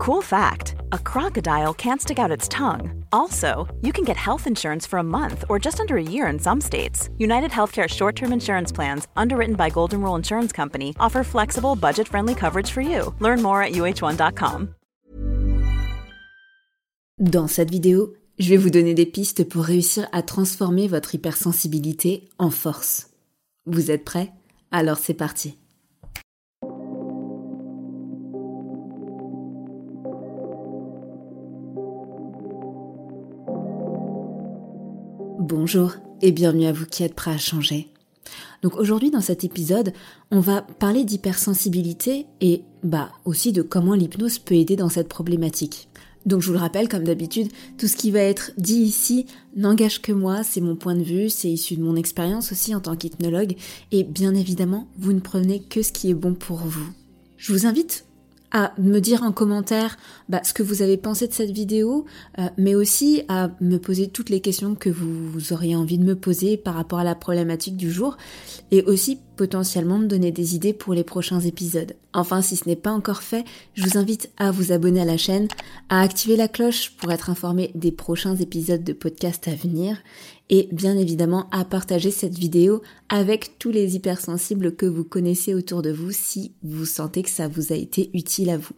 Cool fact a crocodile can't stick out its tongue. Also, you can get health insurance for a month or just under a year in some states. United Healthcare short term insurance plans, underwritten by Golden Rule Insurance Company, offer flexible, budget friendly coverage for you. Learn more at uh1.com. Dans cette vidéo, je vais vous donner des pistes pour réussir à transformer votre hypersensibilité en force. Vous êtes prêts Alors c'est parti. Bonjour et bienvenue à vous qui êtes prêts à changer. Donc aujourd'hui dans cet épisode, on va parler d'hypersensibilité et bah aussi de comment l'hypnose peut aider dans cette problématique. Donc je vous le rappelle comme d'habitude, tout ce qui va être dit ici n'engage que moi, c'est mon point de vue, c'est issu de mon expérience aussi en tant qu'hypnologue et bien évidemment, vous ne prenez que ce qui est bon pour vous. Je vous invite à me dire en commentaire bah, ce que vous avez pensé de cette vidéo, euh, mais aussi à me poser toutes les questions que vous, auriez envie de me poser par rapport à la problématique du jour, et aussi potentiellement me donner des idées pour les prochains épisodes. Enfin, si ce n'est pas encore fait, je vous invite à vous abonner à la chaîne, à activer la cloche pour être informé des prochains épisodes de podcast à venir, et bien évidemment à partager cette vidéo avec tous les hypersensibles que vous connaissez autour de vous si vous sentez que ça vous a été utile à vous.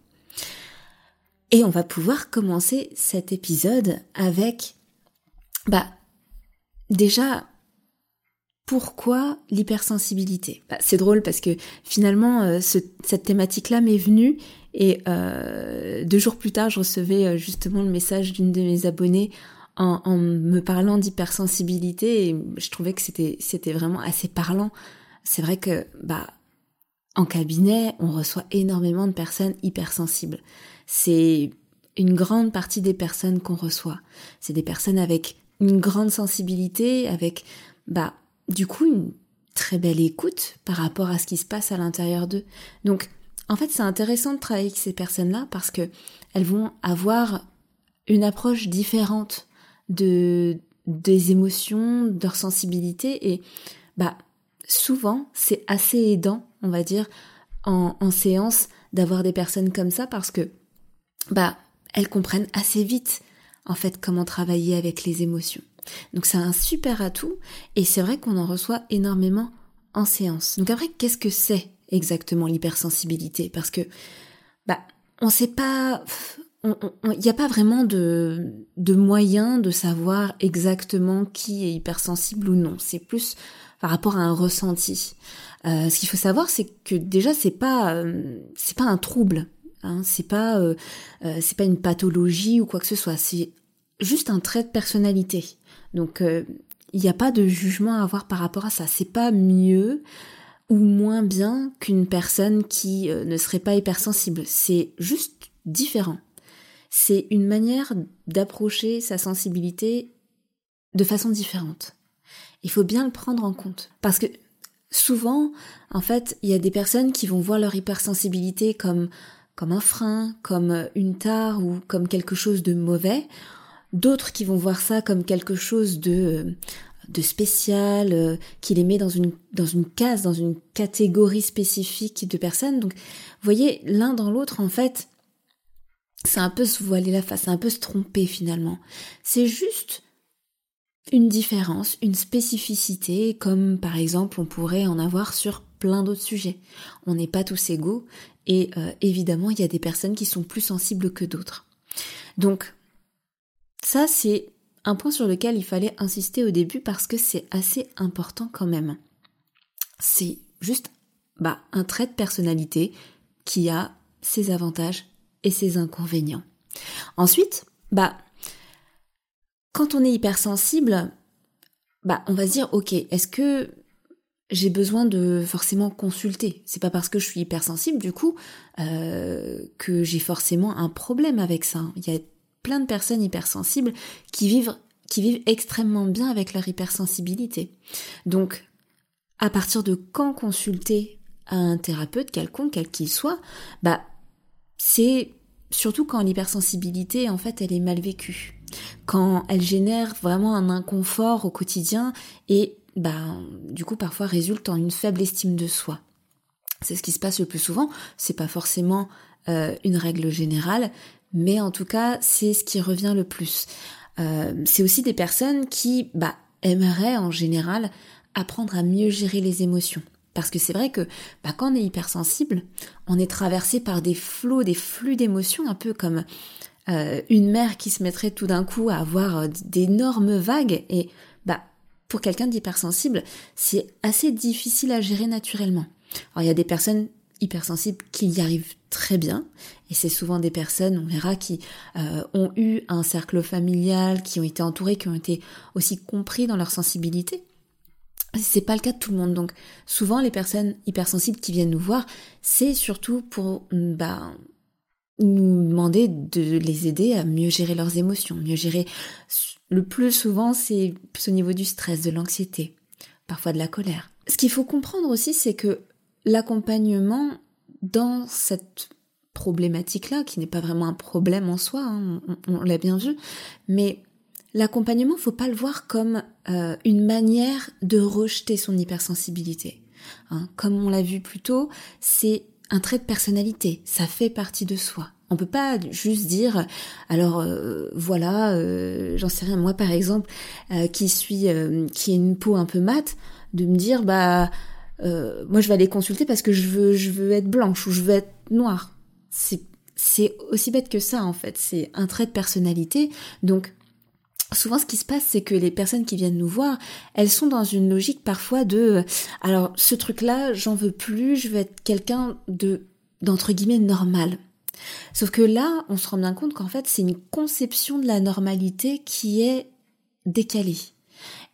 Et on va pouvoir commencer cet épisode avec, bah, déjà, pourquoi l'hypersensibilité? Bah, C'est drôle parce que finalement, euh, cette thématique-là m'est venue et euh, deux jours plus tard, je recevais euh, justement le message d'une de mes abonnées en, me parlant d'hypersensibilité et je trouvais que c'était c'était vraiment assez parlant. C'est vrai que bah en cabinet, on reçoit énormément de personnes hypersensibles. C'est une grande partie des personnes qu'on reçoit. C'est des personnes avec une grande sensibilité, avec bah du coup une très belle écoute par rapport à ce qui se passe à l'intérieur d'eux. Donc en fait, c'est intéressant de travailler avec ces personnes-là parce que elles vont avoir une approche différente de des émotions, de leur sensibilité et bah souvent c'est assez aidant, on va dire, en, en séance d'avoir des personnes comme ça parce que bah elles comprennent assez vite en fait comment travailler avec les émotions. Donc c'est un super atout et c'est vrai qu'on en reçoit énormément en séance. Donc après qu'est-ce que c'est exactement l'hypersensibilité? Parce que bah on sait pas il n'y a pas vraiment de, de moyen de savoir exactement qui est hypersensible ou non. C'est plus par rapport à un ressenti. Euh, ce qu'il faut savoir, c'est que déjà c'est pas euh, c'est pas un trouble, hein, c'est pas euh, c'est pas une pathologie ou quoi que ce soit. C'est juste un trait de personnalité. Donc il n'y a pas de jugement à avoir par rapport à ça. C'est pas mieux ou moins bien qu'une personne qui ne serait pas hypersensible. C'est juste différent c'est une manière d'approcher sa sensibilité de façon différente. Il faut bien le prendre en compte. Parce que souvent, en fait, il y a des personnes qui vont voir leur hypersensibilité comme, comme un frein, comme une tare ou comme quelque chose de mauvais. D'autres qui vont voir ça comme quelque chose de, de spécial, euh, qui les met dans une, dans une case, dans une catégorie spécifique de personnes. Donc, voyez, l'un dans l'autre, en fait, c'est un peu se voiler la face, c'est un peu se tromper finalement. C'est juste une différence, une spécificité, comme par exemple on pourrait en avoir sur plein d'autres sujets. On n'est pas tous égaux et euh, évidemment il y a des personnes qui sont plus sensibles que d'autres. Donc ça c'est un point sur lequel il fallait insister au début parce que c'est assez important quand même. C'est juste bah, un trait de personnalité qui a ses avantages et ses inconvénients. Ensuite, bah, quand on est hypersensible, bah, on va se dire, ok, est-ce que j'ai besoin de forcément consulter? C'est pas parce que je suis hypersensible, du coup, euh, que j'ai forcément un problème avec ça. Plein de personnes hypersensibles qui vivent extrêmement bien avec leur hypersensibilité. Donc, à partir de quand consulter un thérapeute quelconque, quel qu'il soit, bah c'est surtout quand l'hypersensibilité, en fait, elle est mal vécue. Quand elle génère vraiment un inconfort au quotidien et, bah, du coup, parfois résulte en une faible estime de soi. C'est ce qui se passe le plus souvent. C'est pas forcément une règle générale, mais en tout cas, c'est ce qui revient le plus. c'est aussi des personnes qui bah, aimeraient en général apprendre à mieux gérer les émotions. Parce que c'est vrai que bah, quand on est hypersensible, on est traversé par des flots, des flux d'émotions, un peu comme euh, une mer qui se mettrait tout d'un coup à avoir euh, d'énormes vagues. Et bah, pour quelqu'un d'hypersensible, c'est assez difficile à gérer naturellement. Alors il y a des personnes hypersensibles qui y arrivent très bien, et c'est souvent des personnes, on verra, qui euh, ont eu un cercle familial, qui ont été entourés, qui ont été aussi compris dans leur sensibilité. C'est pas le cas de tout le monde. Donc souvent les personnes hypersensibles qui viennent nous voir, c'est surtout pour bah, nous demander de les aider à mieux gérer leurs émotions, mieux gérer. Le plus souvent, c'est au niveau du stress, de l'anxiété, parfois de la colère. Ce qu'il faut comprendre aussi, c'est que l'accompagnement dans cette problématique-là, qui n'est pas vraiment un problème en soi, hein, on l'a bien vu, mais L'accompagnement, faut pas le voir comme euh, une manière de rejeter son hypersensibilité. Hein. Comme on l'a vu plus tôt, c'est un trait de personnalité, ça fait partie de soi. On peut pas juste dire, alors euh, voilà, euh, j'en sais rien, moi par exemple, qui suis, qui ai une peau un peu mate, de me dire, bah, moi je vais aller consulter parce que je veux, je veux être blanche ou je veux être noire. C'est, aussi bête que ça en fait. C'est un trait de personnalité, donc souvent ce qui se passe, c'est que les personnes qui viennent nous voir, elles sont dans une logique parfois de alors ce truc-là, j'en veux plus, je veux être quelqu'un de d'entre guillemets normal. Sauf que là, on se rend bien compte qu'en fait, c'est une conception de la normalité qui est décalée.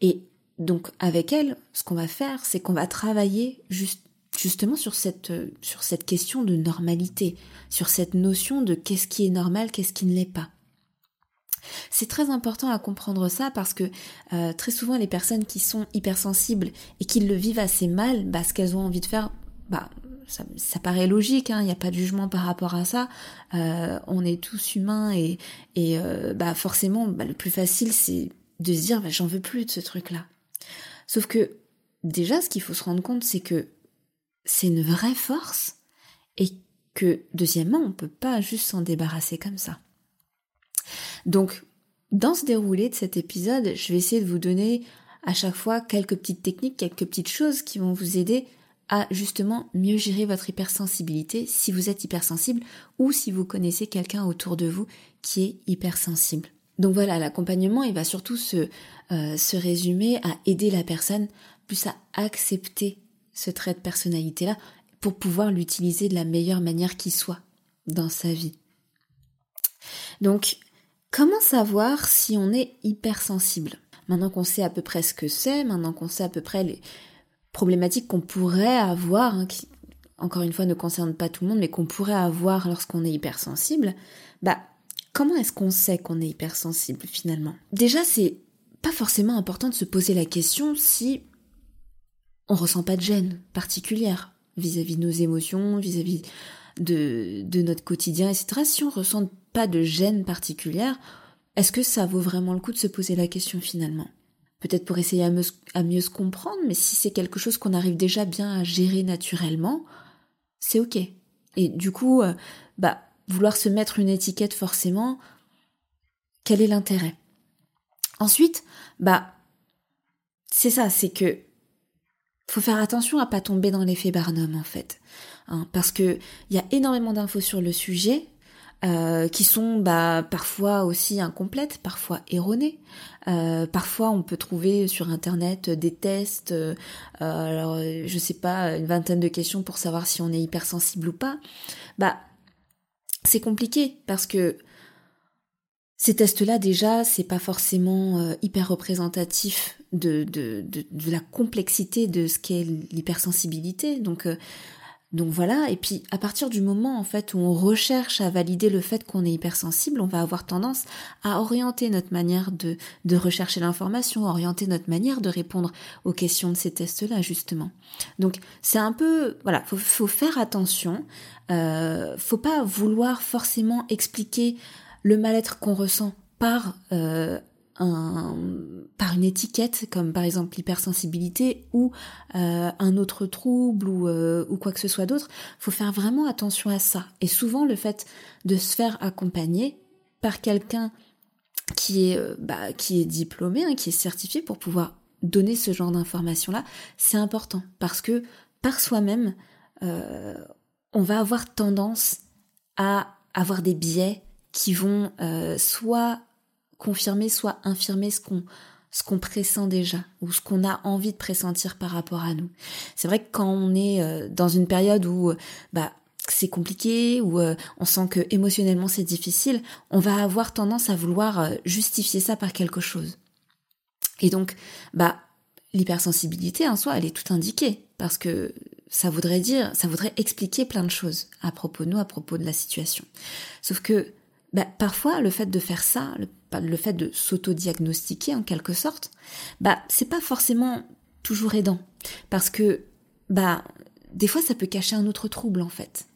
Et donc avec elle, ce qu'on va faire, c'est qu'on va travailler juste justement sur cette sur cette question de normalité, sur cette notion de qu'est-ce qui est normal, qu'est-ce qui ne l'est pas. C'est très important à comprendre ça parce que euh, très souvent les personnes qui sont hypersensibles et qui le vivent assez mal, bah, ce qu'elles ont envie de faire, bah, ça, paraît logique, hein, il n'y a pas de jugement par rapport à ça. Euh, on est tous humains et, et euh, bah, forcément, bah, le plus facile c'est de se dire bah, j'en veux plus de ce truc-là. Sauf que déjà, ce qu'il faut se rendre compte, c'est que c'est une vraie force et que deuxièmement, on peut pas juste s'en débarrasser comme ça. Donc, dans ce déroulé de cet épisode, je vais essayer de vous donner à chaque fois quelques petites techniques, quelques petites choses qui vont vous aider à justement mieux gérer votre hypersensibilité si vous êtes hypersensible ou si vous connaissez quelqu'un autour de vous qui est hypersensible. Donc voilà, l'accompagnement, il va surtout se, euh, se résumer à aider la personne plus à accepter ce trait de personnalité-là pour pouvoir l'utiliser de la meilleure manière qui soit dans sa vie. Donc Comment savoir si on est hypersensible? Maintenant qu'on sait à peu près ce que c'est, maintenant qu'on sait à peu près les problématiques qu'on pourrait avoir, hein, qui encore une fois ne concernent pas tout le monde, mais qu'on pourrait avoir lorsqu'on est hypersensible, bah comment est-ce qu'on sait qu'on est hypersensible finalement? Déjà, c'est pas forcément important de se poser la question si on ressent pas de gêne particulière vis-à-vis de nos émotions, vis-à-vis de, de, notre quotidien, etc. Si on ressent pas de gêne particulière, est-ce que ça vaut vraiment le coup de se poser la question finalement? Peut-être pour essayer à, mieux se comprendre, mais si c'est quelque chose qu'on arrive déjà bien à gérer naturellement, c'est ok. Et du coup, euh, bah, vouloir se mettre une étiquette forcément, quel est l'intérêt? Ensuite, bah, c'est ça, c'est que faut faire attention à pas tomber dans l'effet Barnum en fait, hein, parce que il y a énormément d'infos sur le sujet, euh, qui sont bah, parfois aussi incomplètes, parfois erronées. Euh, parfois, on peut trouver sur Internet des tests, euh, alors je sais pas, une vingtaine de questions pour savoir si on est hypersensible ou pas. Bah, c'est compliqué parce que ces tests-là, déjà, c'est pas forcément hyper représentatif de, la complexité de ce qu'est l'hypersensibilité. Donc, donc voilà, et puis à partir du moment en fait où on recherche à valider le fait qu'on est hypersensible, on va avoir tendance à orienter notre manière de, de rechercher l'information, orienter notre manière de répondre aux questions de ces tests-là justement. Donc c'est un peu, voilà, faut, faut faire attention, euh, faut pas vouloir forcément expliquer le mal-être qu'on ressent par euh, par une étiquette comme par exemple l'hypersensibilité ou euh, un autre trouble ou, euh, ou quoi que ce soit d'autre, faut faire vraiment attention à ça. Et souvent le fait de se faire accompagner par quelqu'un qui est bah, qui est diplômé, hein, qui est certifié pour pouvoir donner ce genre d'informations là, c'est important parce que par soi-même, on va avoir tendance à avoir des biais qui vont soit confirmer, soit infirmer ce qu'on ce qu'on pressent déjà ou ce qu'on a envie de pressentir par rapport à nous. C'est vrai que quand on est euh, dans une période où euh, bah c'est compliqué ou euh, on sent que émotionnellement c'est difficile, on va avoir tendance à vouloir justifier ça par quelque chose. Et donc bah l'hypersensibilité en soi, elle est tout indiquée parce que ça voudrait dire, ça voudrait expliquer plein de choses à propos de nous, à propos de la situation. Sauf que bah, parfois le fait de faire ça, le, le fait de s'auto-diagnostiquer en quelque sorte, bah c'est pas forcément toujours aidant parce que bah des fois ça peut cacher un autre trouble en fait.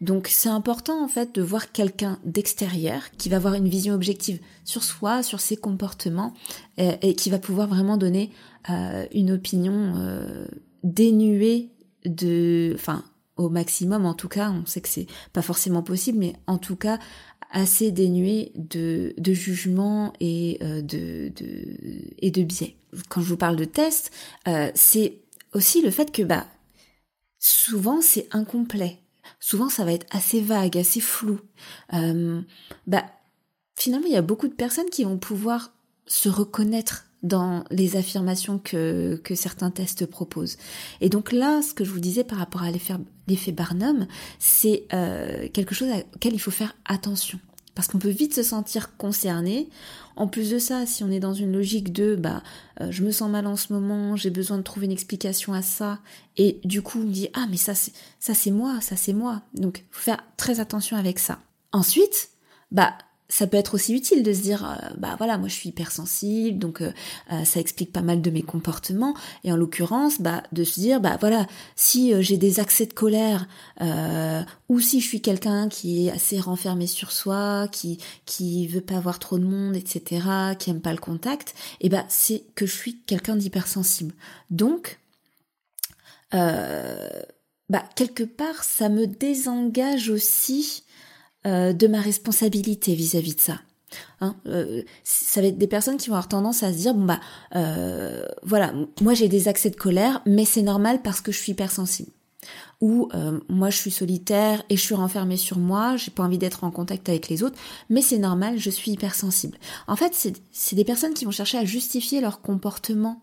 Donc c'est important en fait de voir quelqu'un d'extérieur qui va avoir une vision objective sur soi, sur ses comportements et, qui va pouvoir vraiment donner euh, une opinion euh, dénuée de, enfin au maximum en tout cas, on sait que c'est pas forcément possible, mais en tout cas assez dénué de, de jugement et, euh, de, de, et de biais. Quand je vous parle de test, euh, c'est aussi le fait que bah, souvent c'est incomplet. Souvent ça va être assez vague, assez flou. Euh, bah, finalement, il y a beaucoup de personnes qui vont pouvoir se reconnaître dans les affirmations que, certains tests proposent. Et donc là, ce que je vous disais par rapport à l'effet Barnum, c'est euh, quelque chose auquel il faut faire attention. Parce qu'on peut vite se sentir concerné. En plus de ça, si on est dans une logique de bah euh, je me sens mal en ce moment, j'ai besoin de trouver une explication à ça, et du coup on me dit ah mais ça c'est ça c'est moi, ça c'est moi. Donc faut faire très attention avec ça. Ensuite, bah ça peut être aussi utile de se dire euh, bah voilà moi je suis hypersensible donc euh, euh, ça explique pas mal de mes comportements. Et en l'occurrence bah de se dire bah voilà si j'ai des accès de colère ou si je suis quelqu'un qui est assez renfermé sur soi qui qui veut pas voir trop de monde etc qui aime pas le contact et eh bah c'est que je suis quelqu'un d'hypersensible. Donc bah quelque part ça me désengage aussi euh, de ma responsabilité vis-à-vis de ça. Hein, euh, ça va être des personnes qui vont avoir tendance à se dire bon bah euh, voilà moi j'ai des accès de colère mais c'est normal parce que je suis hypersensible. Ou moi je suis solitaire et je suis renfermée sur moi j'ai pas envie d'être en contact avec les autres mais c'est normal je suis hypersensible. En fait c'est des personnes qui vont chercher à justifier leur comportement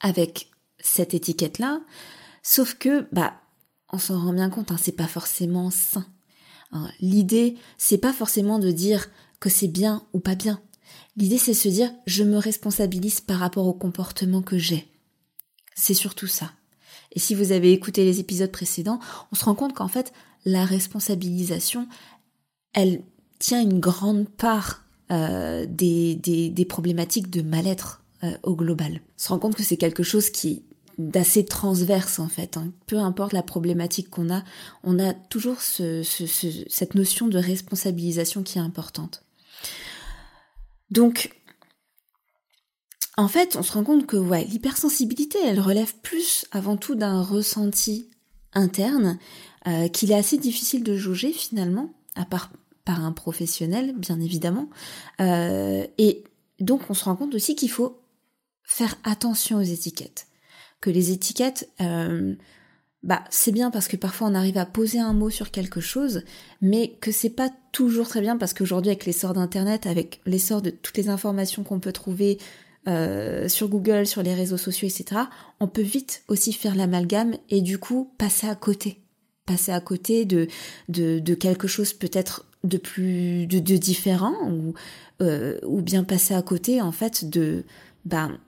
avec cette étiquette là sauf que bah on s'en rend bien compte hein, c'est pas forcément sain l'idée, c'est pas forcément de dire que c'est bien ou pas bien. L'idée, c'est se dire, je me responsabilise par rapport au comportement que j'ai. C'est surtout ça. Et si vous avez écouté les épisodes précédents, on se rend compte qu'en fait, la responsabilisation, elle tient une grande part euh, des, des, problématiques de mal-être euh, au global. On se rend compte que c'est quelque chose qui d'assez transverse en fait. Hein. Peu importe la problématique qu'on a, on a toujours ce, cette notion de responsabilisation qui est importante. Donc, en fait, on se rend compte que ouais, l'hypersensibilité, elle relève plus avant tout d'un ressenti interne euh, qu'il est assez difficile de jauger finalement, à part par un professionnel, bien évidemment. Euh, et donc, on se rend compte aussi qu'il faut faire attention aux étiquettes que les étiquettes, euh, bah c'est bien parce que parfois on arrive à poser un mot sur quelque chose, mais que c'est pas toujours très bien parce qu'aujourd'hui avec l'essor d'internet, avec l'essor de toutes les informations qu'on peut trouver euh, sur Google, sur les réseaux sociaux, etc., on peut vite aussi faire l'amalgame et du coup passer à côté, passer à côté de de, quelque chose peut-être de plus de, de différent ou euh, ou bien passer à côté en fait de ben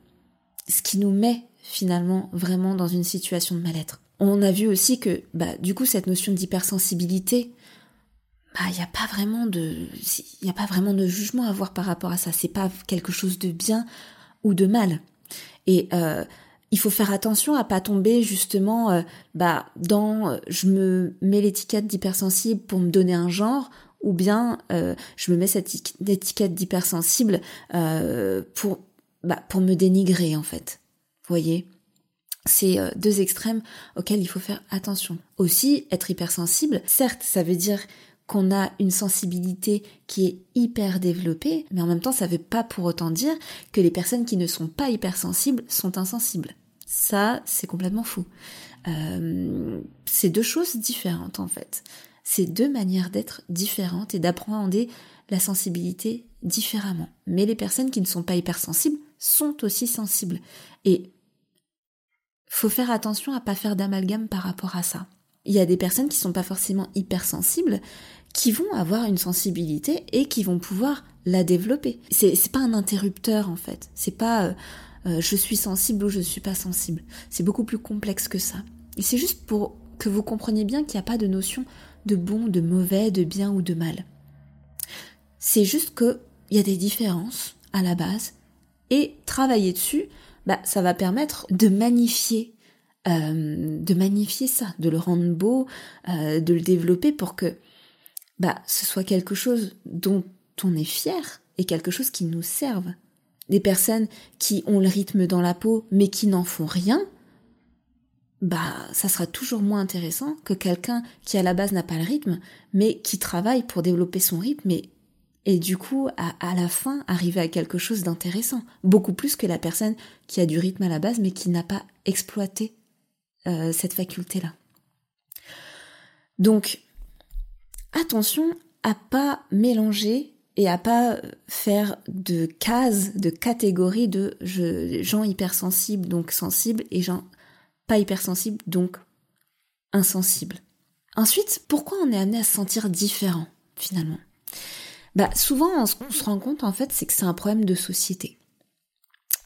ce qui nous met finalement vraiment dans une situation de mal-être. On a vu aussi que bah, du coup cette notion d'hypersensibilité, bah il n'y a pas vraiment de il a pas vraiment de jugement à avoir par rapport à ça. C'est pas quelque chose de bien ou de mal. Et euh, il faut faire attention à pas tomber justement euh, bah dans je me mets l'étiquette d'hypersensible pour me donner un genre ou bien euh, je me mets cette étiquette d'hypersensible euh, pour, bah, pour me dénigrer en fait. Voyez c'est euh, deux extrêmes auxquels il faut faire attention. Aussi, être hypersensible, certes, ça veut dire qu'on a une sensibilité qui est hyper développée, mais en même temps, ça ne veut pas pour autant dire que les personnes qui ne sont pas hypersensibles sont insensibles. Ça, c'est complètement fou. Euh, c'est deux choses différentes en fait. C'est deux manières d'être différentes et d'appréhender la sensibilité différemment. Mais les personnes qui ne sont pas hypersensibles sont aussi sensibles. Et faut faire attention à pas faire d'amalgame par rapport à ça. Il y a des personnes qui sont pas forcément hypersensibles, qui vont avoir une sensibilité et qui vont pouvoir la développer. C'est, pas un interrupteur en fait. C'est pas euh, euh, je suis sensible ou je suis pas sensible. C'est beaucoup plus complexe que ça. Et c'est juste pour que vous compreniez bien qu'il n'y a pas de notion de bon, de mauvais, de bien ou de mal. C'est juste qu'il y a des différences à la base et travailler dessus bah, ça va permettre de magnifier, euh, de magnifier ça, de le rendre beau, euh, de le développer pour que bah, ce soit quelque chose dont on est fier et quelque chose qui nous serve. Des personnes qui ont le rythme dans la peau mais qui n'en font rien, bah ça sera toujours moins intéressant que quelqu'un qui à la base n'a pas le rythme mais qui travaille pour développer son rythme et du coup, à, la fin, arriver à quelque chose d'intéressant, beaucoup plus que la personne qui a du rythme à la base, mais qui n'a pas exploité euh, cette faculté-là. Donc, attention à pas mélanger et à pas faire de cases, de catégories de gens hypersensibles, donc sensibles, et gens pas hypersensibles, donc insensibles. Ensuite, pourquoi on est amené à se sentir différent, finalement? Bah, souvent, ce qu'on se rend compte, en fait, c'est que c'est un problème de société.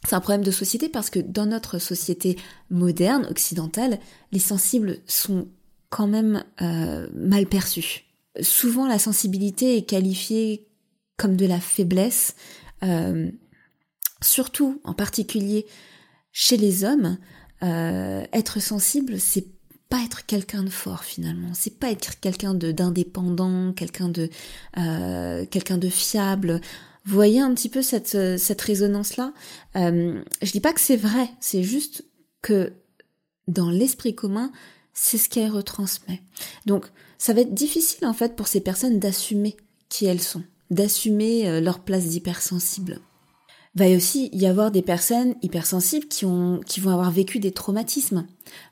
C'est un problème de société parce que dans notre société moderne, occidentale, les sensibles sont quand même euh, mal perçus. Souvent, la sensibilité est qualifiée comme de la faiblesse, euh, surtout en particulier chez les hommes. Euh, être sensible, c'est pas être quelqu'un de fort finalement, c'est pas être quelqu'un d'indépendant, quelqu'un de euh, quelqu'un de fiable. Vous voyez un petit peu cette cette résonance là. Euh, je dis pas que c'est vrai, c'est juste que dans l'esprit commun, c'est ce qu'elle retransmet. Donc ça va être difficile en fait pour ces personnes d'assumer qui elles sont, d'assumer euh, leur place d'hypersensible va aussi y avoir des personnes hypersensibles qui ont qui vont avoir vécu des traumatismes.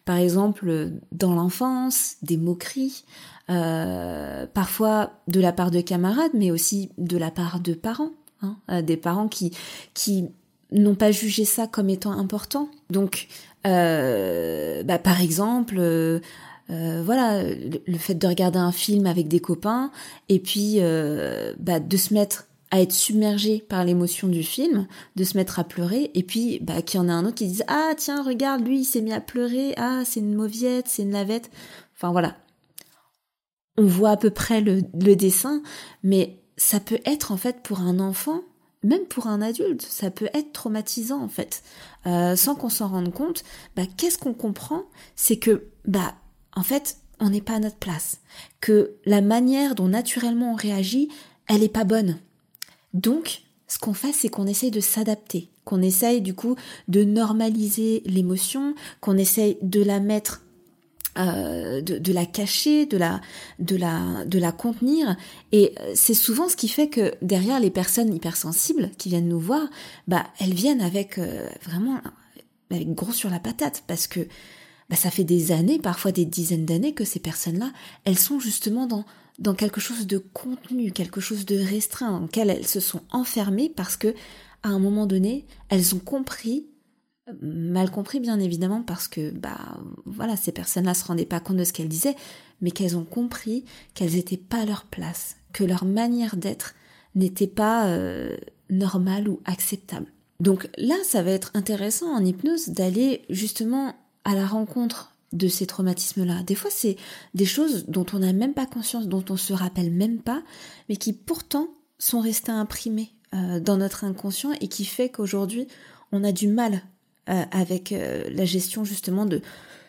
Par exemple dans l'enfance des moqueries euh, parfois de la part de camarades mais aussi de la part de parents hein, euh, des parents qui qui n'ont pas jugé ça comme étant important. Donc euh, bah, par exemple euh, voilà, le, fait de regarder un film avec des copains et puis bah, de se mettre à être submergé par l'émotion du film, de se mettre à pleurer, et puis bah, qu'il y en a un autre qui dise Ah tiens, regarde, lui il s'est mis à pleurer, ah c'est une mauviette, c'est une navette. Enfin voilà. On voit à peu près le, dessin, mais ça peut être en fait pour un enfant, même pour un adulte, ça peut être traumatisant en fait. Euh, sans qu'on s'en rende compte, bah, qu'est-ce qu'on comprend? C'est que, bah, en fait, on n'est pas à notre place. Que la manière dont naturellement on réagit, elle n'est pas bonne. Donc, ce qu'on fait, c'est qu'on essaye de s'adapter, qu'on essaye du coup de normaliser l'émotion, qu'on essaye de la mettre euh, de, la cacher, de la, contenir. Et euh, c'est souvent ce qui fait que derrière les personnes hypersensibles qui viennent nous voir, bah elles viennent avec euh, vraiment avec gros sur la patate parce que bah, ça fait des années, parfois des dizaines d'années que ces personnes-là, elles sont justement dans dans quelque chose de contenu, quelque chose de restreint, dans lequel elles se sont enfermées parce que, à un moment donné, elles ont compris, mal compris bien évidemment, parce que, bah, voilà, ces personnes-là se rendaient pas compte de ce qu'elles disaient, mais qu'elles ont compris qu'elles n'étaient pas à leur place, que leur manière d'être n'était pas euh, normale ou acceptable. Donc là, ça va être intéressant en hypnose d'aller justement à la rencontre de ces traumatismes-là. Des fois, c'est des choses dont on n'a même pas conscience, dont on se rappelle même pas, mais qui pourtant sont restées imprimées euh, dans notre inconscient et qui fait qu'aujourd'hui, on a du mal euh, avec euh, la gestion justement de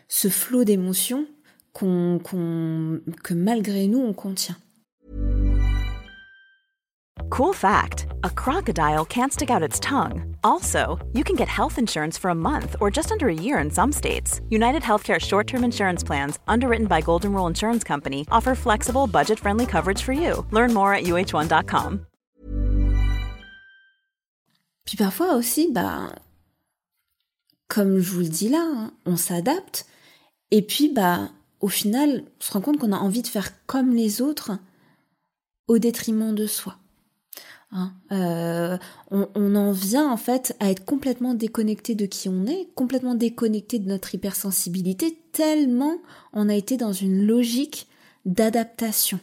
ce flot d'émotions que malgré nous, on contient. Cool fact a crocodile can't stick out its tongue. Also, you can get health insurance for a month or just under a year in some states. United Healthcare short term insurance plans, underwritten by Golden Rule Insurance Company, offer flexible, budget friendly coverage for you. Learn more at uh1.com. Puis parfois aussi, bah, comme je vous le dis là, hein, on s'adapte. Et puis, bah, au final, on se rend compte qu'on a envie de faire comme les autres au détriment de soi. Hein, euh, on, en vient en fait à être complètement déconnecté de qui on est, complètement déconnecté de notre hypersensibilité, tellement on a été dans une logique d'adaptation,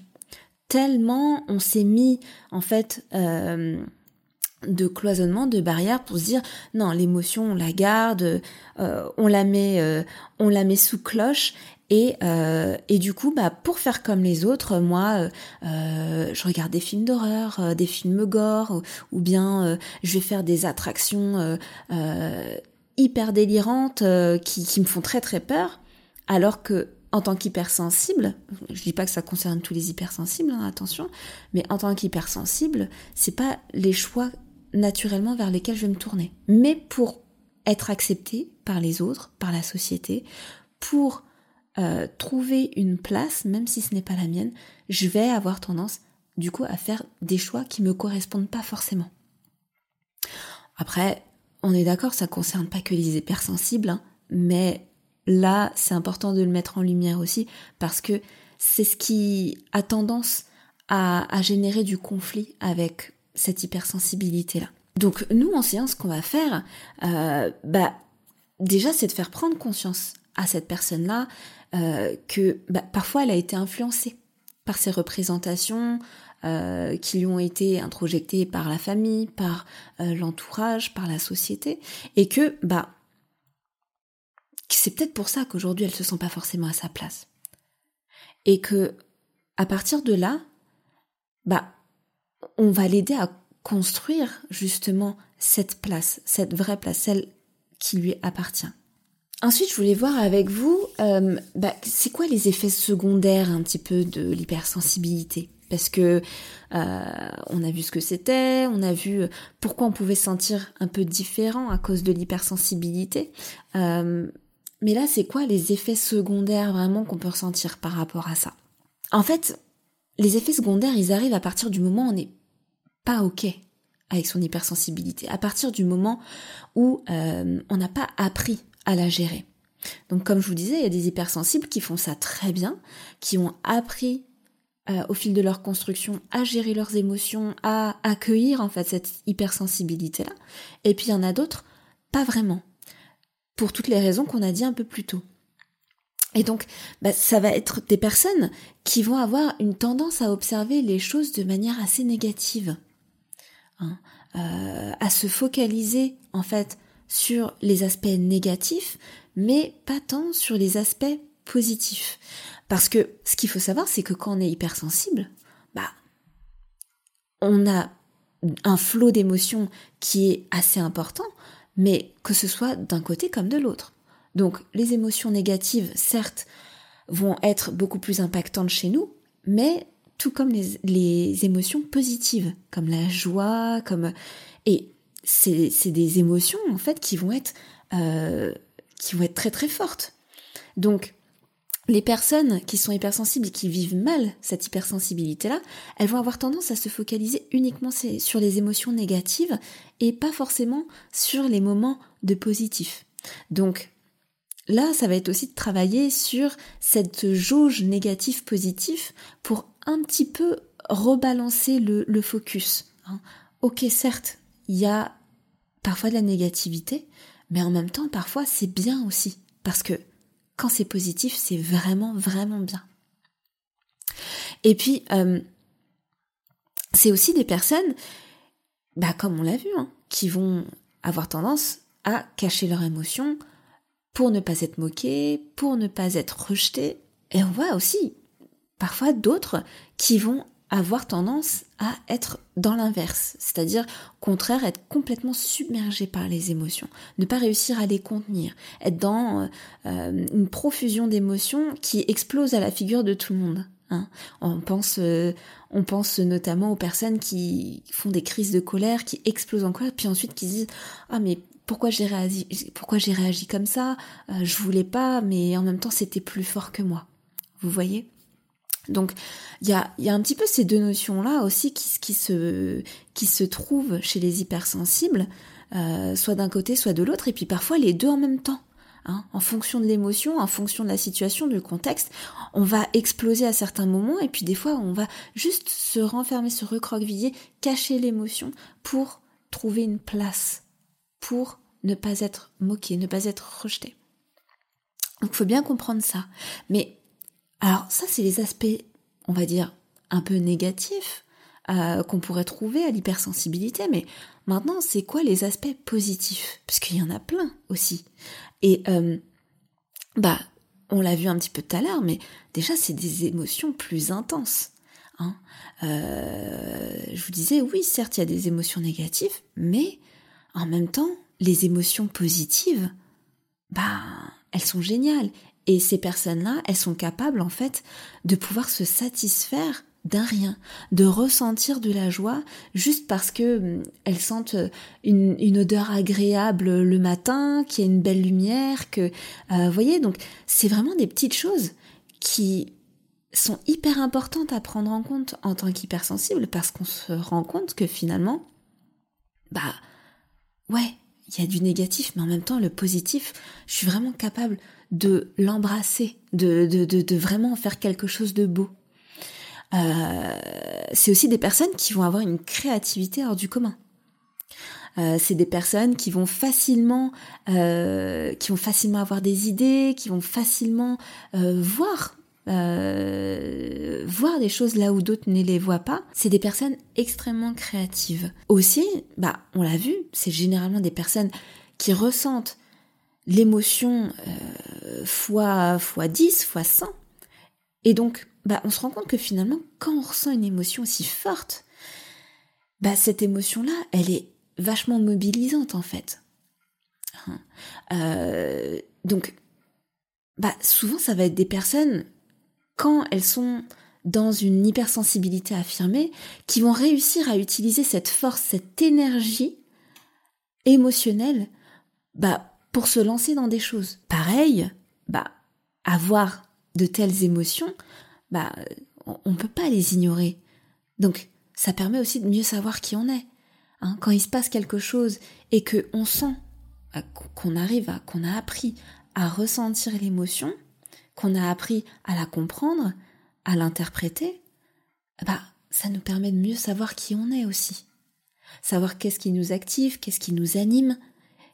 tellement on s'est mis en fait euh, de cloisonnement, de barrière pour se dire non l'émotion on la garde, euh, on la met, on la met sous cloche et, euh, et du coup, bah, pour faire comme les autres, moi, euh, euh je regarde des films d'horreur, des films gore, ou, bien je vais faire des attractions hyper délirantes qui, qui me font très très peur, alors que en tant qu'hypersensible, je dis pas que ça concerne tous les hypersensibles, hein, attention, mais en tant qu'hypersensible, c'est pas les choix naturellement vers lesquels je vais me tourner. Mais pour être accepté par les autres, par la société, pour euh, trouver une place, même si ce n'est pas la mienne, je vais avoir tendance du coup à faire des choix qui me correspondent pas forcément. Après, on est d'accord, ça concerne pas que les hypersensibles, hein, mais là, c'est important de le mettre en lumière aussi parce que c'est ce qui a tendance à, générer du conflit avec cette hypersensibilité-là. Donc nous, en séance, ce qu'on va faire, euh, bah déjà, c'est de faire prendre conscience à cette personne-là euh, que bah, parfois elle a été influencée par ces représentations euh, qui lui ont été introjectées par la famille, par euh, l'entourage, par la société, et que bah c'est peut-être pour ça qu'aujourd'hui elle se sent pas forcément à sa place, et que à partir de là, bah on va l'aider à construire justement cette place, cette vraie place, celle qui lui appartient. Ensuite, je voulais voir avec vous, euh, bah, c'est quoi les effets secondaires un petit peu de l'hypersensibilité? Parce que euh, on a vu ce que c'était, on a vu pourquoi on pouvait se sentir un peu différent à cause de l'hypersensibilité. Euh, mais là, c'est quoi les effets secondaires vraiment qu'on peut ressentir par rapport à ça? En fait, les effets secondaires, ils arrivent à partir du moment où on n'est pas ok avec son hypersensibilité, à partir du moment où on n'a pas appris à la gérer. Donc comme je vous disais, il y a des hypersensibles qui font ça très bien, qui ont appris euh, au fil de leur construction à gérer leurs émotions, à accueillir en fait cette hypersensibilité-là. Et puis il y en a d'autres, pas vraiment, pour toutes les raisons qu'on a dit un peu plus tôt. Et donc, bah, ça va être des personnes qui vont avoir une tendance à observer les choses de manière assez négative, hein, euh, à se focaliser en fait sur les aspects négatifs, mais pas tant sur les aspects positifs. Parce que ce qu'il faut savoir, c'est que quand on est hypersensible, bah, on a un flot d'émotions qui est assez important, mais que ce soit d'un côté comme de l'autre. Donc les émotions négatives, certes, vont être beaucoup plus impactantes chez nous, mais tout comme les, émotions positives, comme la joie, comme... Et c'est des émotions en fait qui vont être euh, qui vont être très très fortes. Donc les personnes qui sont hypersensibles et qui vivent mal cette hypersensibilité-là, elles vont avoir tendance à se focaliser uniquement sur les émotions négatives et pas forcément sur les moments de positif. Donc là, ça va être aussi de travailler sur cette jauge négatif-positif pour un petit peu rebalancer le, focus. Hein. Ok, certes, il y a parfois de la négativité, mais en même temps, parfois, c'est bien aussi. Parce que quand c'est positif, c'est vraiment, vraiment bien. Et puis, euh, c'est aussi des personnes, bah, comme on l'a vu, hein, qui vont avoir tendance à cacher leurs émotions pour ne pas être moquées, pour ne pas être rejetées. Et on voit aussi parfois d'autres qui vont avoir tendance à être dans l'inverse, c'est-à-dire au contraire être complètement submergé par les émotions, ne pas réussir à les contenir, être dans euh, une profusion d'émotions qui explose à la figure de tout le monde. Hein. On, pense, euh, on pense notamment aux personnes qui font des crises de colère, qui explosent en colère, puis ensuite qui disent ah mais pourquoi j'ai réagi, pourquoi j'ai réagi comme ça? Euh, Je voulais pas, mais en même temps c'était plus fort que moi. Vous voyez? Donc il y a, un petit peu ces deux notions-là aussi qui, qui, se, qui se trouvent chez les hypersensibles, euh, soit d'un côté, soit de l'autre, et puis parfois les deux en même temps. Hein, en fonction de l'émotion, en fonction de la situation, du contexte, on va exploser à certains moments et puis des fois on va juste se renfermer, se recroqueviller, cacher l'émotion pour trouver une place, pour ne pas être moqué, ne pas être rejeté. Donc il faut bien comprendre ça. Mais alors ça c'est les aspects, on va dire, un peu négatifs euh, qu'on pourrait trouver à l'hypersensibilité, mais maintenant c'est quoi les aspects positifs? Parce qu'il y en a plein aussi. Et euh, bah, on l'a vu un petit peu tout à l'heure, mais déjà c'est des émotions plus intenses. Hein. Euh, je vous disais, oui, certes, il y a des émotions négatives, mais en même temps, les émotions positives, bah, elles sont géniales. Et ces personnes-là, elles sont capables, en fait, de pouvoir se satisfaire d'un rien, de ressentir de la joie juste parce que hum, elles sentent euh, une, odeur agréable le matin, qu'il y a une belle lumière, que euh, vous voyez donc c'est vraiment des petites choses qui sont hyper importantes à prendre en compte en tant qu'hypersensible parce qu'on se rend compte que finalement bah ouais il y a du négatif mais en même temps le positif je suis vraiment capable de l'embrasser de, de, de, vraiment faire quelque chose de beau euh, c'est aussi des personnes qui vont avoir une créativité hors du commun. Euh, c'est des personnes qui vont facilement, euh, qui vont facilement avoir des idées, qui vont facilement voir, voir des choses là où d'autres ne les voient pas. C'est des personnes extrêmement créatives. Aussi, bah, on l'a vu, c'est généralement des personnes qui ressentent l'émotion fois fois 10, fois 100. Et donc, bah, on se rend compte que finalement, quand on ressent une émotion aussi forte, bah, cette émotion-là, elle est vachement mobilisante en fait. Hein. Euh, donc, bah, souvent, ça va être des personnes, quand elles sont dans une hypersensibilité affirmée, qui vont réussir à utiliser cette force, cette énergie émotionnelle, bah, pour se lancer dans des choses. Pareil, bah, avoir de telles émotions, bah, on ne peut pas les ignorer. Donc, ça permet aussi de mieux savoir qui on est. Hein. quand il se passe quelque chose et que on sent euh, qu'on arrive à, qu'on a appris à ressentir l'émotion, qu'on a appris à la comprendre, à l'interpréter, bah, ça nous permet de mieux savoir qui on est aussi. Savoir qu'est-ce qui nous active, qu'est-ce qui nous anime,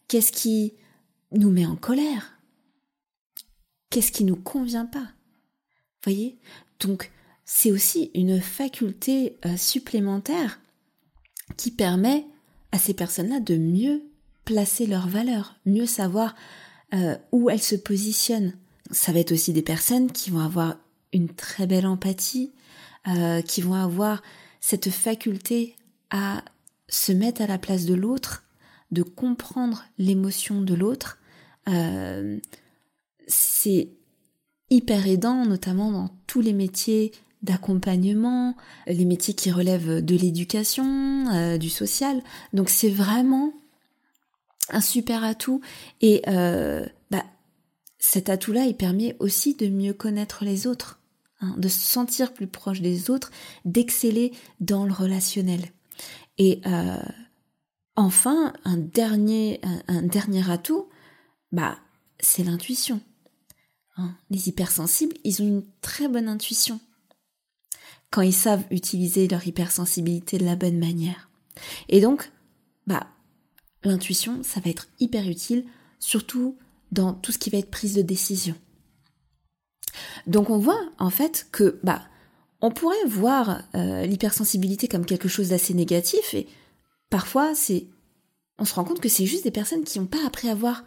qu'est-ce qui nous met en colère, qu'est-ce qui nous convient pas? Voyez? Donc c'est aussi une faculté euh, supplémentaire qui permet à ces personnes-là de mieux placer leurs valeurs, mieux savoir euh, où elles se positionnent. Ça va être aussi des personnes qui vont avoir une très belle empathie, euh, qui vont avoir cette faculté à se mettre à la place de l'autre, de comprendre l'émotion de l'autre. c'est hyper aidant, notamment dans tous les métiers d'accompagnement, les métiers qui relèvent de l'éducation, euh, du social. Donc c'est vraiment un super atout et euh, bah, cet atout-là, il permet aussi de mieux connaître les autres, hein, de se sentir plus proche des autres, d'exceller dans le relationnel. Et euh, enfin, un dernier, atout, bah, c'est l'intuition. Hein, les hypersensibles, ils ont une très bonne intuition quand ils savent utiliser leur hypersensibilité de la bonne manière. Et donc, bah, l'intuition, ça va être hyper utile, surtout dans tout ce qui va être prise de décision. Donc on voit en fait que bah on pourrait voir euh, l'hypersensibilité comme quelque chose d'assez négatif et parfois c'est on se rend compte que c'est juste des personnes qui n'ont pas appris à voir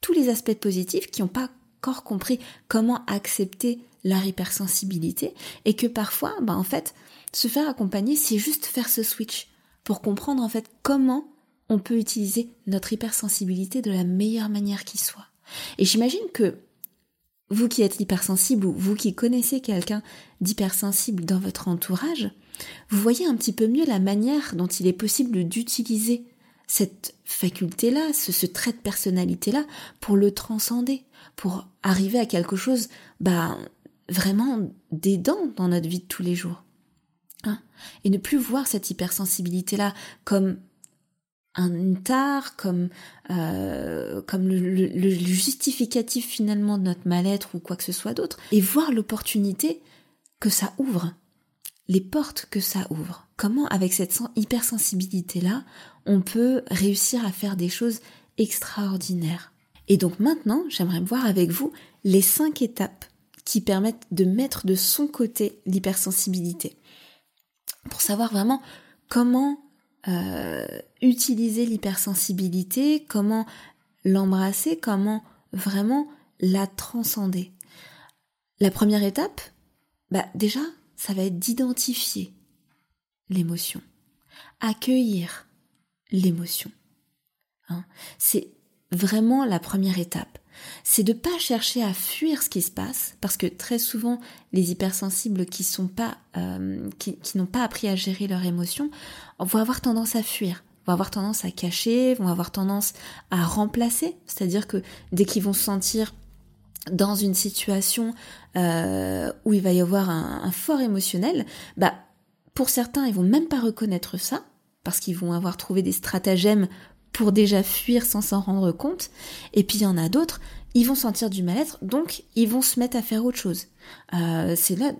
tous les aspects positifs, qui n'ont pas encore compris comment accepter leur hypersensibilité et que parfois, bah en fait, se faire accompagner, c'est juste faire ce switch pour comprendre en fait comment on peut utiliser notre hypersensibilité de la meilleure manière qui soit. Et j'imagine que vous qui êtes hypersensible ou vous qui connaissez quelqu'un d'hypersensible dans votre entourage, vous voyez un petit peu mieux la manière dont il est possible d'utiliser cette faculté-là, ce, trait de personnalité-là, pour le transcender, pour arriver à quelque chose, bah, vraiment d'aidant dans notre vie de tous les jours. Hein Et ne plus voir cette hypersensibilité-là comme un tare, comme, euh, comme le, justificatif finalement de notre mal-être ou quoi que ce soit d'autre, et voir l'opportunité que ça ouvre, les portes que ça ouvre. Comment avec cette hypersensibilité-là, on peut réussir à faire des choses extraordinaires. Et donc maintenant, j'aimerais voir avec vous les cinq étapes qui permettent de mettre de son côté l'hypersensibilité. Pour savoir vraiment comment euh, utiliser l'hypersensibilité, comment l'embrasser, comment vraiment la transcender. La première étape, bah déjà, ça va être d'identifier l'émotion, accueillir l'émotion. Hein. C'est vraiment la première étape. C'est de pas chercher à fuir ce qui se passe, parce que très souvent les hypersensibles qui sont pas, euh, qui, n'ont pas appris à gérer leurs émotions, vont avoir tendance à fuir, vont avoir tendance à cacher, vont avoir tendance à remplacer, c'est-à-dire que dès qu'ils vont se sentir dans une situation euh, où il va y avoir un, fort émotionnel, bah pour certains ils vont même pas reconnaître ça, parce qu'ils vont avoir trouvé des stratagèmes pour déjà fuir sans s'en rendre compte. Et puis il y en a d'autres, ils vont sentir du mal-être, donc ils vont se mettre à faire autre chose. Euh, c'est là,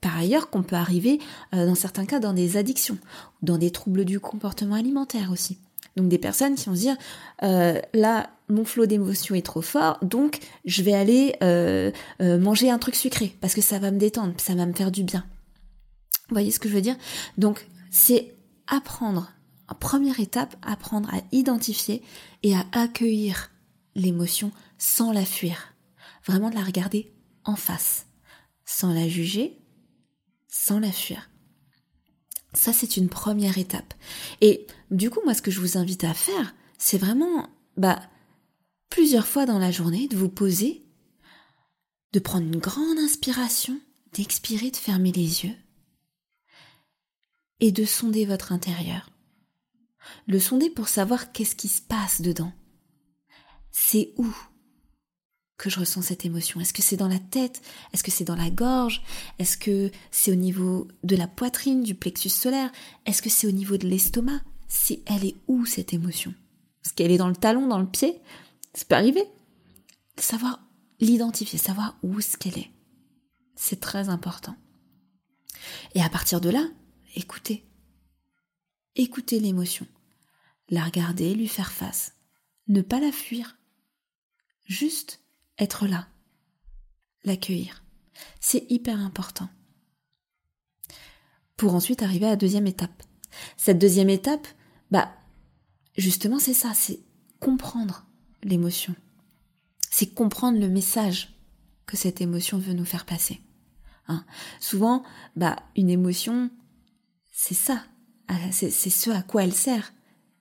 par ailleurs, qu'on peut arriver, euh, dans certains cas, dans des addictions, dans des troubles du comportement alimentaire aussi. Donc des personnes qui vont se dire, euh, là, mon flot d'émotions est trop fort, donc je vais aller manger un truc sucré, parce que ça va me détendre, ça va me faire du bien. Vous voyez ce que je veux dire? Donc c'est apprendre, en première étape, apprendre à identifier et à accueillir l'émotion sans la fuir. Vraiment de la regarder en face, sans la juger, sans la fuir. Ça, c'est une première étape. Et du coup, moi, ce que je vous invite à faire, c'est vraiment, bah, plusieurs fois dans la journée, de vous poser, de prendre une grande inspiration, d'expirer, de fermer les yeux, et de sonder votre intérieur. Le sonder pour savoir qu'est-ce qui se passe dedans. C'est où que je ressens cette émotion? Est-ce que c'est dans la tête? Est-ce que c'est dans la gorge? Est-ce que c'est au niveau de la poitrine, du plexus solaire? Est-ce que c'est au niveau de l'estomac? Si elle est où cette émotion? Est-ce qu'elle est dans le talon, dans le pied Ça peut arriver. Savoir l'identifier, savoir où est-ce qu'elle est. C'est très important. Et à partir de là, écoutez. Écoutez l'émotion. La regarder, lui faire face. Ne pas la fuir. Juste être là. L'accueillir. C'est hyper important. Pour ensuite arriver à la deuxième étape. Cette deuxième étape, bah, justement, c'est ça, c'est comprendre l'émotion. C'est comprendre le message que cette émotion veut nous faire passer. Hein. Souvent, bah, une émotion, c'est ça, c'est ce à quoi elle sert.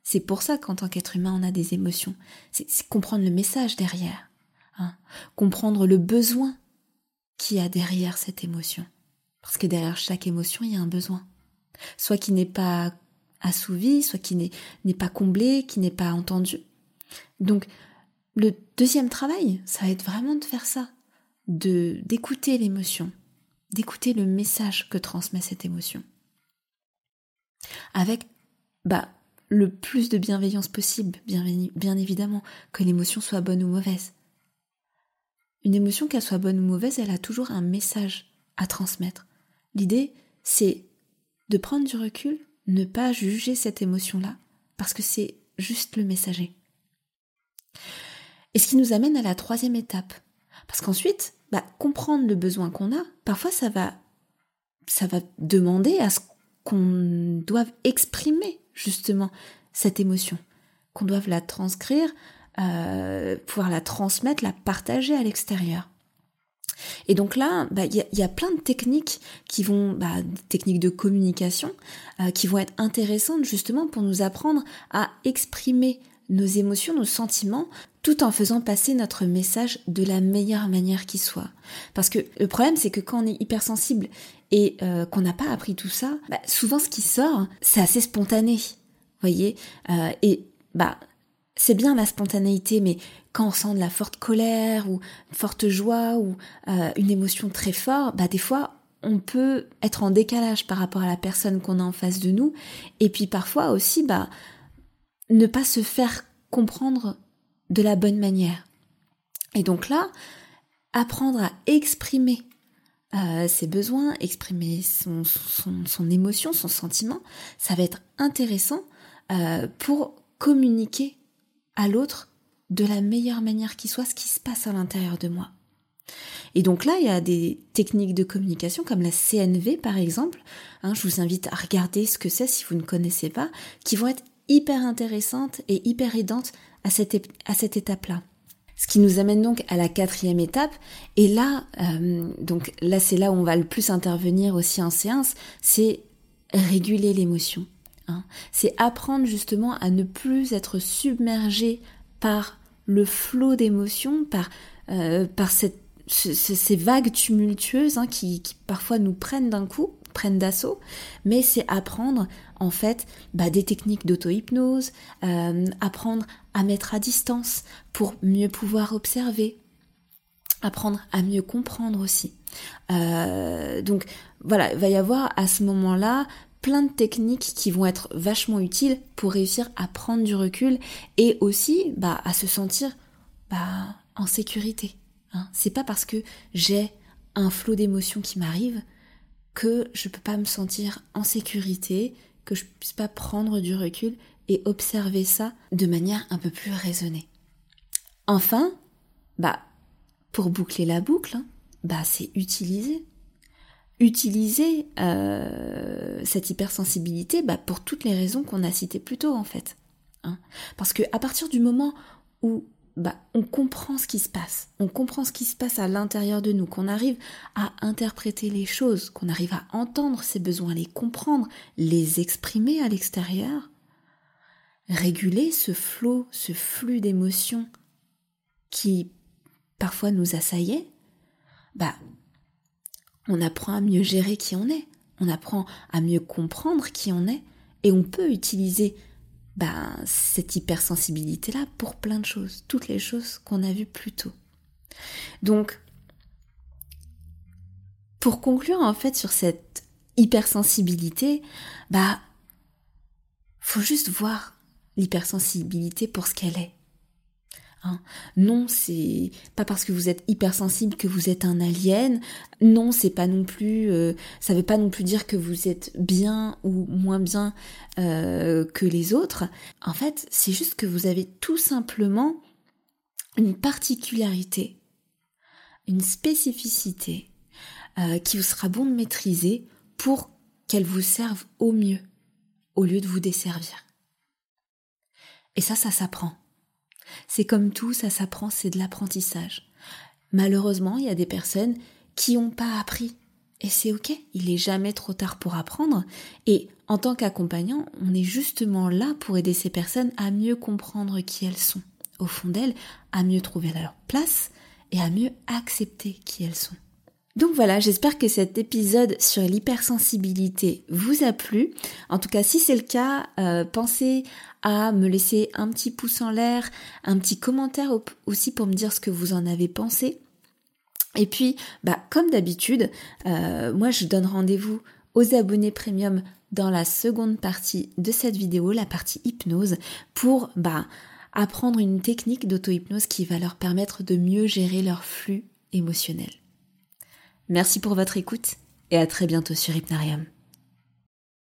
C'est pour ça qu'en tant qu'être humain, on a des émotions. C'est comprendre le message derrière, hein. comprendre le besoin qu'il y a derrière cette émotion. Parce que derrière chaque émotion, il y a un besoin. Soit qui n'est pas assouvi, soit qui n'est pas comblé, qui n'est pas entendu. Donc, le deuxième travail, ça va être vraiment de faire ça, de d'écouter l'émotion, d'écouter le message que transmet cette émotion avec bah, le plus de bienveillance possible, bien, bien évidemment, que l'émotion soit bonne ou mauvaise. Une émotion, qu'elle soit bonne ou mauvaise, elle a toujours un message à transmettre. L'idée, c'est de prendre du recul, ne pas juger cette émotion-là, parce que c'est juste le messager. Et ce qui nous amène à la troisième étape. Parce qu'ensuite, bah, comprendre le besoin qu'on a, parfois ça va, ça va demander à ce qu'on doive exprimer justement cette émotion, qu'on doive la transcrire, euh, pouvoir la transmettre, la partager à l'extérieur. Et donc là, bah, il y, a plein de techniques qui vont, bah, techniques de communication, euh, qui vont être intéressantes justement pour nous apprendre à exprimer nos émotions, nos sentiments, tout en faisant passer notre message de la meilleure manière qui soit. Parce que le problème, c'est que quand on est hypersensible et euh, qu'on n'a pas appris tout ça, bah, souvent ce qui sort, c'est assez spontané, voyez. Euh, et bah c'est bien la spontanéité, mais quand on sent de la forte colère ou forte joie ou euh, une émotion très forte, bah des fois on peut être en décalage par rapport à la personne qu'on a en face de nous, et puis parfois aussi bah ne pas se faire comprendre de la bonne manière. Et donc là, apprendre à exprimer euh, ses besoins, exprimer son, son, émotion, son sentiment, ça va être intéressant euh, pour communiquer à l'autre de la meilleure manière qui soit ce qui se passe à l'intérieur de moi. Et donc là, il y a des techniques de communication comme la CNV par exemple. Hein, je vous invite à regarder ce que c'est si vous ne connaissez pas, qui vont être hyper intéressantes et hyper aidantes à cette, à cette étape-là. Ce qui nous amène donc à la quatrième étape. Et là, euh, donc là, c'est là où on va le plus intervenir aussi en séance, c'est réguler l'émotion. Hein. C'est apprendre justement à ne plus être submergé par le flot d'émotions, par, euh, ces vagues tumultueuses hein, qui, qui, parfois nous prennent d'un coup, prennent d'assaut, mais c'est apprendre en fait bah, des techniques d'auto-hypnose, euh, apprendre à mettre à distance pour mieux pouvoir observer, apprendre à mieux comprendre aussi. Euh, donc voilà, il va y avoir à ce moment-là plein de techniques qui vont être vachement utiles pour réussir à prendre du recul et aussi bah, à se sentir bah, en sécurité. Hein. C'est pas parce que j'ai un flot d'émotions qui m'arrive que je peux pas me sentir en sécurité, que je puisse pas prendre du recul et observer ça de manière un peu plus raisonnée. Enfin, bah, pour boucler la boucle, hein, bah, c'est utiliser utiliser euh, cette hypersensibilité bah, pour toutes les raisons qu'on a citées plus tôt en fait. Hein. Parce que à partir du moment où bah, on comprend ce qui se passe, on comprend ce qui se passe à l'intérieur de nous, qu'on arrive à interpréter les choses, qu'on arrive à entendre ses besoins, les comprendre, les exprimer à l'extérieur, réguler ce flot, ce flux d'émotions qui parfois nous assaillait, bah on apprend à mieux gérer qui on est, on apprend à mieux comprendre qui on est, et on peut utiliser bah, cette hypersensibilité-là pour plein de choses, toutes les choses qu'on a vues plus tôt. Donc, pour conclure en fait sur cette hypersensibilité, bah, faut juste voir l'hypersensibilité pour ce qu'elle est. Hein. Non, c'est pas parce que vous êtes hypersensible que vous êtes un alien. Non, c'est pas non plus, euh, ça veut pas non plus dire que vous êtes bien ou moins bien euh, que les autres. En fait, c'est juste que vous avez tout simplement une particularité, une spécificité euh, qui vous sera bon de maîtriser pour qu'elle vous serve au mieux, au lieu de vous desservir. Et ça, ça s'apprend. C'est comme tout, ça s'apprend, c'est de l'apprentissage. Malheureusement, il y a des personnes qui n'ont pas appris. Et c'est ok, il n'est jamais trop tard pour apprendre. Et en tant qu'accompagnant, on est justement là pour aider ces personnes à mieux comprendre qui elles sont. Au fond d'elles, à mieux trouver leur place et à mieux accepter qui elles sont. Donc voilà, j'espère que cet épisode sur l'hypersensibilité vous a plu. En tout cas, si c'est le cas, euh, pensez à me laisser un petit pouce en l'air, un petit commentaire aussi pour me dire ce que vous en avez pensé. Et puis, bah, comme d'habitude, euh, moi je donne rendez-vous aux abonnés premium dans la seconde partie de cette vidéo, la partie hypnose, pour bah, apprendre une technique d'auto-hypnose qui va leur permettre de mieux gérer leur flux émotionnel. Merci pour votre écoute et à très bientôt sur Hypnarium.